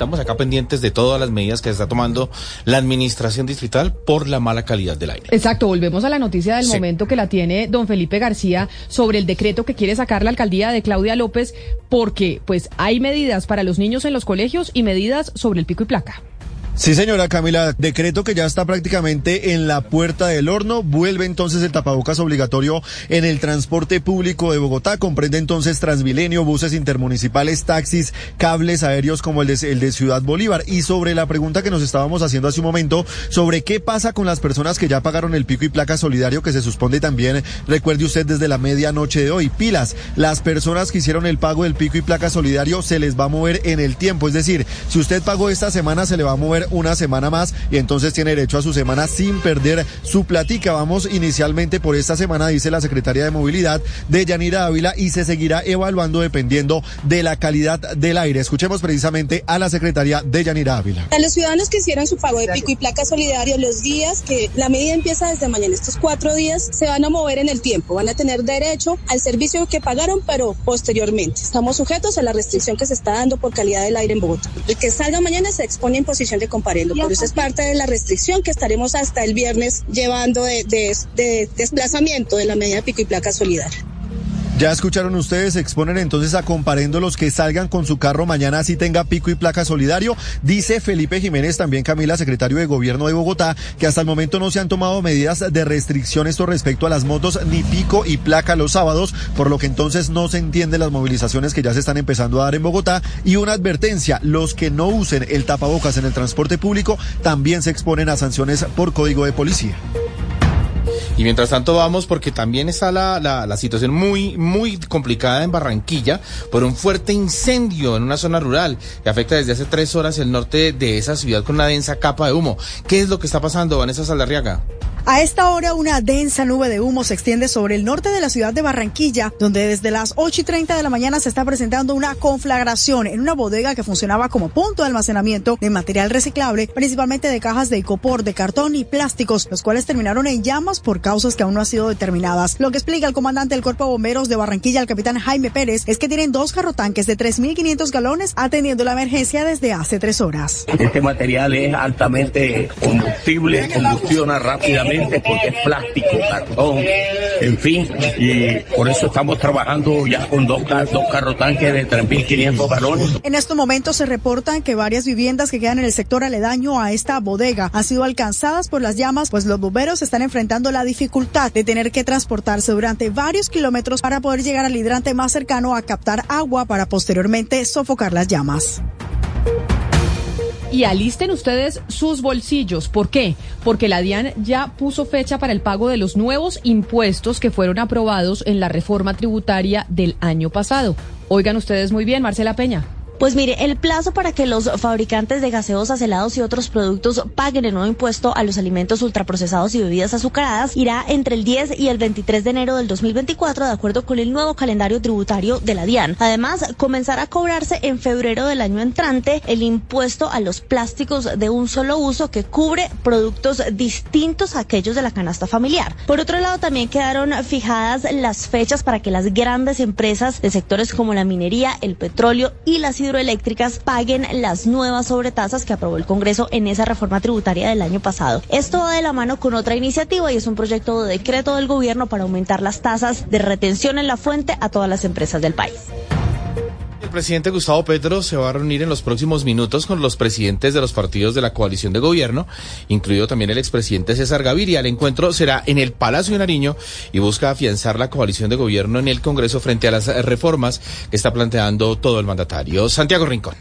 Estamos acá pendientes de todas las medidas que está tomando la administración distrital por la mala calidad del aire. Exacto, volvemos a la noticia del Sí. momento que la tiene don Felipe García sobre el decreto que quiere sacar la alcaldía de Claudia López porque pues hay medidas para los niños en los colegios y medidas sobre el pico y placa. Sí, señora Camila, decreto que ya está prácticamente en la puerta del horno. Vuelve entonces el tapabocas obligatorio en el transporte público de Bogotá. Comprende entonces Transmilenio, buses intermunicipales, taxis, cables aéreos como el de, Ciudad Bolívar. Y sobre la pregunta que nos estábamos haciendo hace un momento sobre qué pasa con las personas que ya pagaron el pico y placa solidario que se suspende también, recuerde usted desde la medianoche de hoy. Pilas, las personas que hicieron el pago del pico y placa solidario se les va a mover en el tiempo. Es decir, si usted pagó esta semana, se le va a mover una semana más y entonces tiene derecho a su semana sin perder su platica. Vamos inicialmente por esta semana, dice la secretaria de Movilidad de Yanira Ávila, y se seguirá evaluando dependiendo de la calidad del aire. Escuchemos precisamente a la secretaria de Yanira Ávila. A los ciudadanos que hicieron su pago de pico y placa solidario, los días que la medida empieza desde mañana, estos cuatro días se van a mover en el tiempo, van a tener derecho al servicio que pagaron, pero posteriormente. Estamos sujetos a la restricción que se está dando por calidad del aire en Bogotá. El que salga mañana se expone en posición de comparendo, por eso es parte de la restricción que estaremos hasta el viernes llevando de, de- de desplazamiento de la medida pico y placa solidaria. Ya escucharon ustedes, exponen entonces a comparendo los que salgan con su carro mañana así tenga pico y placa solidario. Dice Felipe Jiménez, también Camila, secretario de Gobierno de Bogotá, que hasta el momento no se han tomado medidas de restricción esto respecto a las motos ni pico y placa los sábados, por lo que entonces no se entiende las movilizaciones que ya se están empezando a dar en Bogotá. Y una advertencia, los que no usen el tapabocas en el transporte público también se exponen a sanciones por código de policía. Y mientras tanto vamos porque también está la, la, la situación muy, muy complicada en Barranquilla por un fuerte incendio en una zona rural que afecta desde hace tres horas el norte de esa ciudad con una densa capa de humo. ¿Qué es lo que está pasando, Vanessa Saldarriaga? A esta hora, una densa nube de humo se extiende sobre el norte de la ciudad de Barranquilla, donde desde las 8 y 30 de la mañana se está presentando una conflagración en una bodega que funcionaba como punto de almacenamiento de material reciclable, principalmente de cajas de icopor, de cartón y plásticos, los cuales terminaron en llamas por causas que aún no han sido determinadas. Lo que explica el comandante del Cuerpo de Bomberos de Barranquilla, el capitán Jaime Pérez, es que tienen dos carrotanques de 3.500 galones atendiendo la emergencia desde hace tres horas. Este material es altamente combustible, combustiona rápidamente porque es plástico, cartón, en fin, y por eso estamos trabajando ya con dos, dos carrotanques de 3.500 galones. En estos momentos se reportan que varias viviendas que quedan en el sector aledaño a esta bodega han sido alcanzadas por las llamas, pues los bomberos están enfrentando la dificultad de tener que transportarse durante varios kilómetros para poder llegar al hidrante más cercano a captar agua para posteriormente sofocar las llamas. Y alisten ustedes sus bolsillos. ¿Por qué? Porque la DIAN ya puso fecha para el pago de los nuevos impuestos que fueron aprobados en la reforma tributaria del año pasado. Oigan ustedes muy bien, Marcela Peña. Pues mire, el plazo para que los fabricantes de gaseosas, helados y otros productos paguen el nuevo impuesto a los alimentos ultraprocesados y bebidas azucaradas irá entre el 10 y el 23 de enero del 2024, de acuerdo con el nuevo calendario tributario de la DIAN. Además, comenzará a cobrarse en febrero del año entrante el impuesto a los plásticos de un solo uso que cubre productos distintos a aquellos de la canasta familiar. Por otro lado, también quedaron fijadas las fechas para que las grandes empresas de sectores como la minería, el petróleo y las hidroeléctricas paguen las nuevas sobretasas que aprobó el Congreso en esa reforma tributaria del año pasado. Esto va de la mano con otra iniciativa y es un proyecto de decreto del gobierno para aumentar las tasas de retención en la fuente a todas las empresas del país. El presidente Gustavo Petro se va a reunir en los próximos minutos con los presidentes de los partidos de la coalición de gobierno, incluido también el expresidente César Gaviria. El encuentro será en el Palacio de Nariño y busca afianzar la coalición de gobierno en el Congreso frente a las eh, reformas que está planteando todo el mandatario. Santiago Rincón.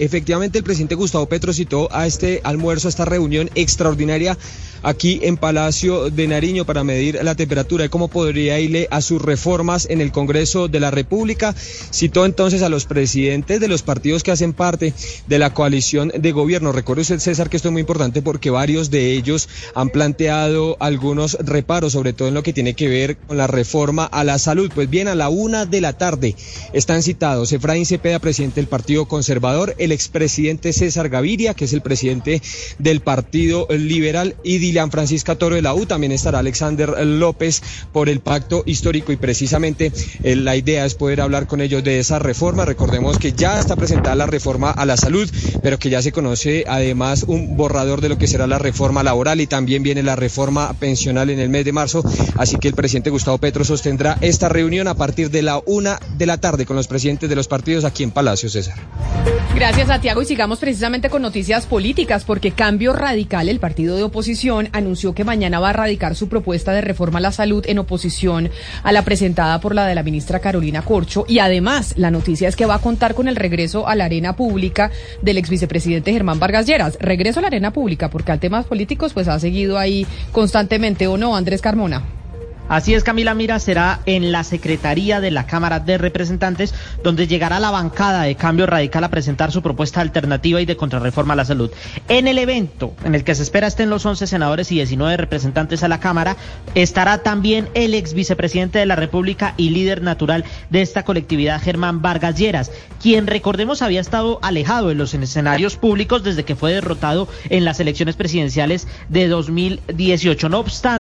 Efectivamente, el presidente Gustavo Petro citó a este almuerzo, a esta reunión extraordinaria aquí en Palacio de Nariño para medir la temperatura y cómo podría irle a sus reformas en el Congreso de la República. Citó entonces a los presidentes de los partidos que hacen parte de la coalición de gobierno. Recuerde usted, César, que esto es muy importante porque varios de ellos han planteado algunos reparos, sobre todo en lo que tiene que ver con la reforma a la salud. Pues bien, a la una de la tarde están citados Efraín Cepeda, presidente del Partido Conservador, el expresidente César Gaviria, que es el presidente del Partido Liberal, y Dilian Francisca Toro de la U. También estará Alexander López por el pacto histórico y precisamente eh, la idea es poder hablar con ellos de esa reforma. Recordemos que ya está presentada la reforma a la salud, pero que ya se conoce además un borrador de lo que será la reforma laboral y también viene la reforma pensional en el mes de marzo. Así que el presidente Gustavo Petro sostendrá esta reunión a partir de la una de la tarde con los presidentes de los partidos aquí en Palacio César. Gracias, Santiago. Y sigamos precisamente con noticias políticas, porque Cambio Radical, el partido de oposición, anunció que mañana va a radicar su propuesta de reforma a la salud en oposición a la presentada por la de la ministra Carolina Corcho. Y además, la noticia es que va a contar con el regreso a la arena pública del ex vicepresidente Germán Vargas Lleras. Regreso a la arena pública, porque al temas políticos, pues ha seguido ahí constantemente, ¿o no, Andrés Carmona? Así es, Camila Mira, será en la Secretaría de la Cámara de Representantes, donde llegará la bancada de Cambio Radical a presentar su propuesta alternativa y de contrarreforma a la salud. En el evento, en el que se espera estén los 11 senadores y 19 representantes a la Cámara, estará también el ex vicepresidente de la República y líder natural de esta colectividad, Germán Vargas Lleras, quien, recordemos, había estado alejado en los escenarios públicos desde que fue derrotado en las elecciones presidenciales de 2018. No obstante,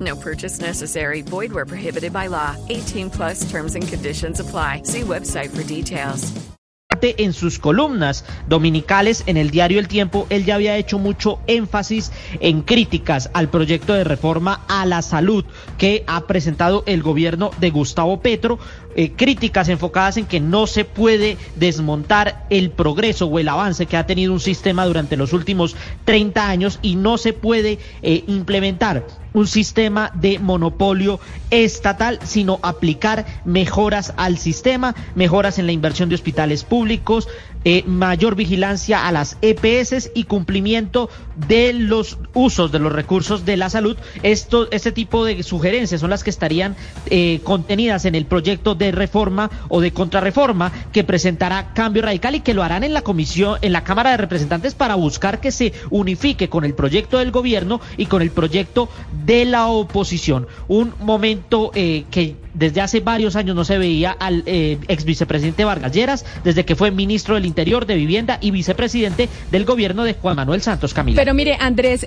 No purchase necessary. Void where prohibited by law. 18 plus terms and conditions apply. See website for details. en sus columnas dominicales en el diario El Tiempo, él ya había hecho mucho énfasis en críticas al proyecto de reforma a la salud que ha presentado el gobierno de Gustavo Petro, eh, críticas enfocadas en que no se puede desmontar el progreso o el avance que ha tenido un sistema durante los últimos 30 años y no se puede eh, implementar un sistema de monopolio estatal, sino aplicar mejoras al sistema, mejoras en la inversión de hospitales públicos, eh, mayor vigilancia a las EPS y cumplimiento de los usos de los recursos de la salud. Esto, este tipo de sugerencias son las que estarían eh, contenidas en el proyecto de reforma o de contrarreforma que presentará Cambio Radical y que lo harán en la comisión, en la Cámara de Representantes para buscar que se unifique con el proyecto del gobierno y con el proyecto de la oposición. Un momento eh, que desde hace varios años no se veía al eh, ex vicepresidente Vargas Lleras, desde que fue ministro del Interior, de Vivienda y vicepresidente del gobierno de Juan Manuel Santos Camilo. Pero mire, Andrés,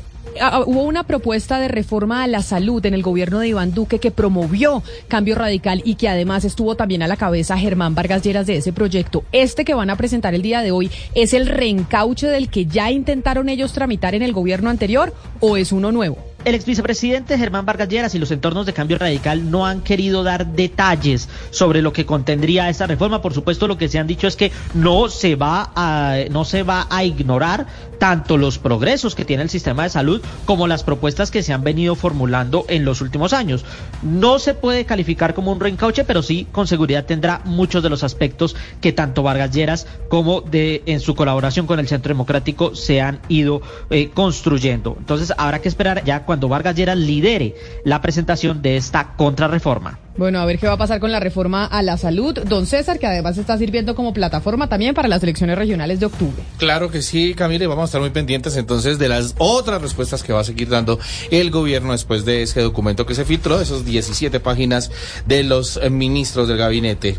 hubo una propuesta de reforma a la salud en el gobierno de Iván Duque que promovió Cambio Radical y que además estuvo también a la cabeza Germán Vargas Lleras de ese proyecto. Este que van a presentar el día de hoy, ¿es el reencauche del que ya intentaron ellos tramitar en el gobierno anterior o es uno nuevo? El ex vicepresidente Germán Vargas Lleras y los entornos de cambio radical no han querido dar detalles sobre lo que contendría esta reforma. Por supuesto, lo que se han dicho es que no se va a, no se va a ignorar tanto los progresos que tiene el sistema de salud como las propuestas que se han venido formulando en los últimos años. No se puede calificar como un reencauche, pero sí con seguridad tendrá muchos de los aspectos que tanto Vargas Lleras como de en su colaboración con el Centro Democrático se han ido eh, construyendo. Entonces habrá que esperar ya cuando Vargas Lleras lidere la presentación de esta contrarreforma. Bueno, a ver qué va a pasar con la reforma a la salud. Don César, que además está sirviendo como plataforma también para las elecciones regionales de octubre. Claro que sí, Camila, y vamos a estar muy pendientes entonces de las otras respuestas que va a seguir dando el gobierno después de ese documento que se filtró, esos 17 páginas de los ministros del gabinete.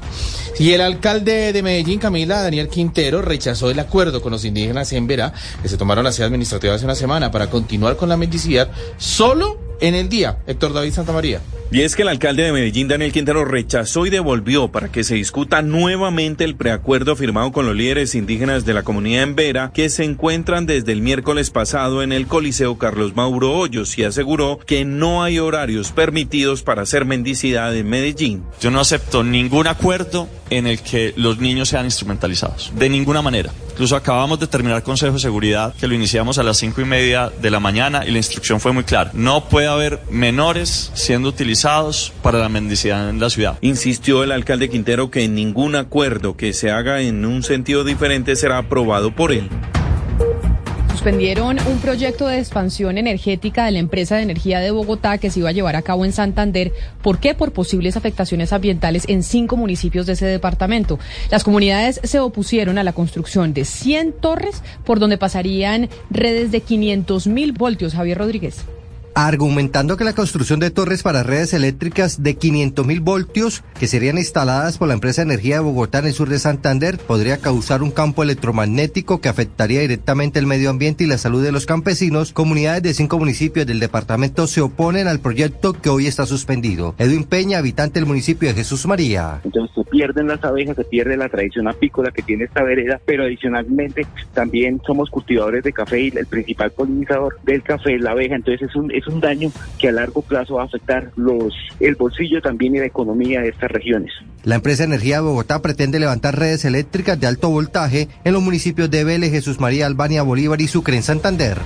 Y el alcalde de Medellín, Camila, Daniel Quintero, rechazó el acuerdo con los indígenas en Verá, que se tomaron la sede administrativa hace una semana para continuar con la mendicidad solo en el día. Héctor David Santamaría. Y es que el alcalde de Medellín, Daniel Quintero, rechazó y devolvió para que se discuta nuevamente el preacuerdo firmado con los líderes indígenas de la comunidad en Vera, que se encuentran desde el miércoles pasado en el Coliseo Carlos Mauro Hoyos y aseguró que no hay horarios permitidos para hacer mendicidad en Medellín. Yo no acepto ningún acuerdo en el que los niños sean instrumentalizados, de ninguna manera. Incluso acabamos de terminar Consejo de Seguridad, que lo iniciamos a las cinco y media de la mañana y la instrucción fue muy clara. No puede haber menores siendo utilizados para la mendicidad en la ciudad. Insistió el alcalde Quintero que ningún acuerdo que se haga en un sentido diferente será aprobado por él suspendieron un proyecto de expansión energética de la empresa de energía de Bogotá que se iba a llevar a cabo en Santander. ¿Por qué? Por posibles afectaciones ambientales en cinco municipios de ese departamento. Las comunidades se opusieron a la construcción de 100 torres por donde pasarían redes de 500 mil voltios. Javier Rodríguez argumentando que la construcción de torres para redes eléctricas de 500 mil voltios que serían instaladas por la empresa de energía de Bogotá en el sur de Santander podría causar un campo electromagnético que afectaría directamente el medio ambiente y la salud de los campesinos, comunidades de cinco municipios del departamento se oponen al proyecto que hoy está suspendido. Edwin Peña, habitante del municipio de Jesús María. Entonces se pierden las abejas, se pierde la tradición apícola que tiene esta vereda, pero adicionalmente también somos cultivadores de café y el principal polinizador del café es la abeja, entonces es un un daño que a largo plazo va a afectar los, el bolsillo también y la economía de estas regiones. La empresa Energía de Bogotá pretende levantar redes eléctricas de alto voltaje en los municipios de Vélez, Jesús María, Albania, Bolívar y Sucre en Santander.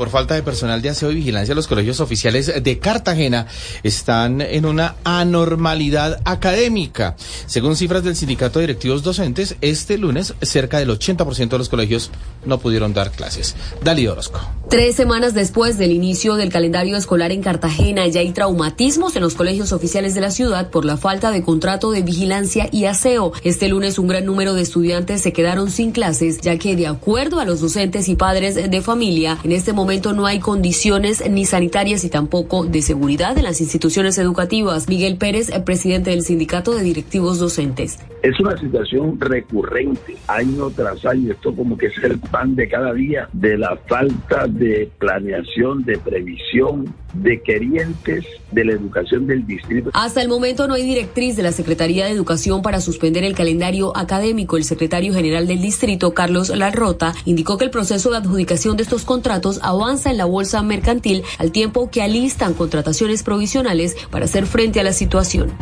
Por falta de personal de aseo y vigilancia, los colegios oficiales de Cartagena están en una anormalidad académica. Según cifras del Sindicato de Directivos Docentes, este lunes cerca del 80% de los colegios no pudieron dar clases. Dali Orozco. Tres semanas después del inicio del calendario escolar en Cartagena, ya hay traumatismos en los colegios oficiales de la ciudad por la falta de contrato de vigilancia y aseo. Este lunes un gran número de estudiantes se quedaron sin clases, ya que de acuerdo a los docentes y padres de familia, en este momento no hay condiciones ni sanitarias y tampoco de seguridad en las instituciones educativas. Miguel Pérez, presidente del Sindicato de Directivos Docentes. Es una situación recurrente, año tras año. Esto como que es el pan de cada día de la falta de planeación, de previsión, de querientes de la educación del distrito. Hasta el momento no hay directriz de la Secretaría de Educación para suspender el calendario académico. El secretario general del distrito, Carlos Larrota, indicó que el proceso de adjudicación de estos contratos avanza en la bolsa mercantil al tiempo que alistan contrataciones provisionales para hacer frente a la situación.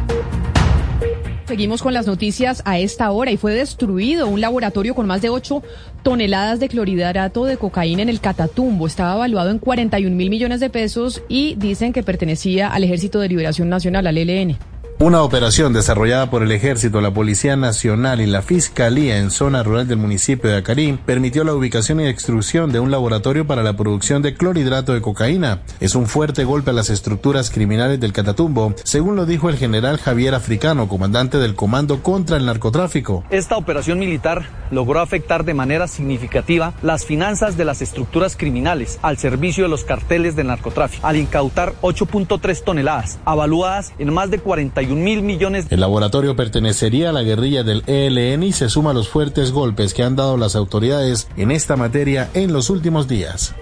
Seguimos con las noticias a esta hora y fue destruido un laboratorio con más de 8 toneladas de clorhidrato de cocaína en el Catatumbo. Estaba evaluado en 41 mil millones de pesos y dicen que pertenecía al Ejército de Liberación Nacional, al ELN. Una operación desarrollada por el Ejército, la Policía Nacional y la Fiscalía en zona rural del municipio de Acarí permitió la ubicación y extrusión de un laboratorio para la producción de clorhidrato de cocaína. Es un fuerte golpe a las estructuras criminales del Catatumbo, según lo dijo el general Javier Africano, comandante del Comando contra el Narcotráfico. Esta operación militar logró afectar de manera significativa las finanzas de las estructuras criminales al servicio de los carteles del narcotráfico, al incautar 8.3 toneladas, avaluadas en más de 41 mil millones. El laboratorio pertenecería a la guerrilla del ELN y se suma a los fuertes golpes que han dado las autoridades en esta materia en los últimos días.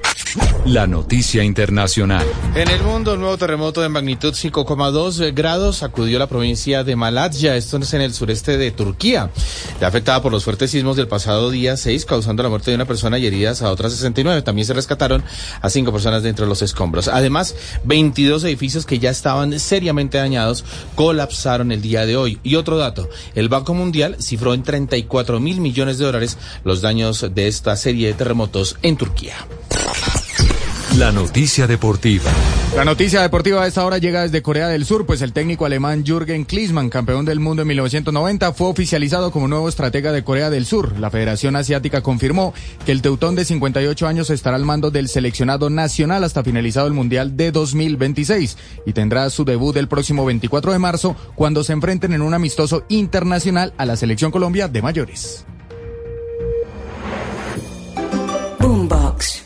La noticia internacional. En el mundo, un nuevo terremoto de magnitud 5,2 grados sacudió la provincia de Malatya, esto es en el sureste de Turquía, afectada por los fuertes sismos del pasado día 6, causando la muerte de una persona y heridas a otras 69. También se rescataron a cinco personas dentro de los escombros. Además, 22 edificios que ya estaban seriamente dañados colapsaron el día de hoy. Y otro dato, el Banco Mundial cifró en 34 mil millones de dólares los daños de esta serie de terremotos en Turquía. La noticia deportiva. La noticia deportiva a esta hora llega desde Corea del Sur, pues el técnico alemán Jürgen Klinsmann, campeón del mundo en 1990, fue oficializado como nuevo estratega de Corea del Sur. La Federación Asiática confirmó que el teutón de 58 años estará al mando del seleccionado nacional hasta finalizado el Mundial de 2026 y tendrá su debut el próximo 24 de marzo cuando se enfrenten en un amistoso internacional a la selección Colombia de mayores. Boombox.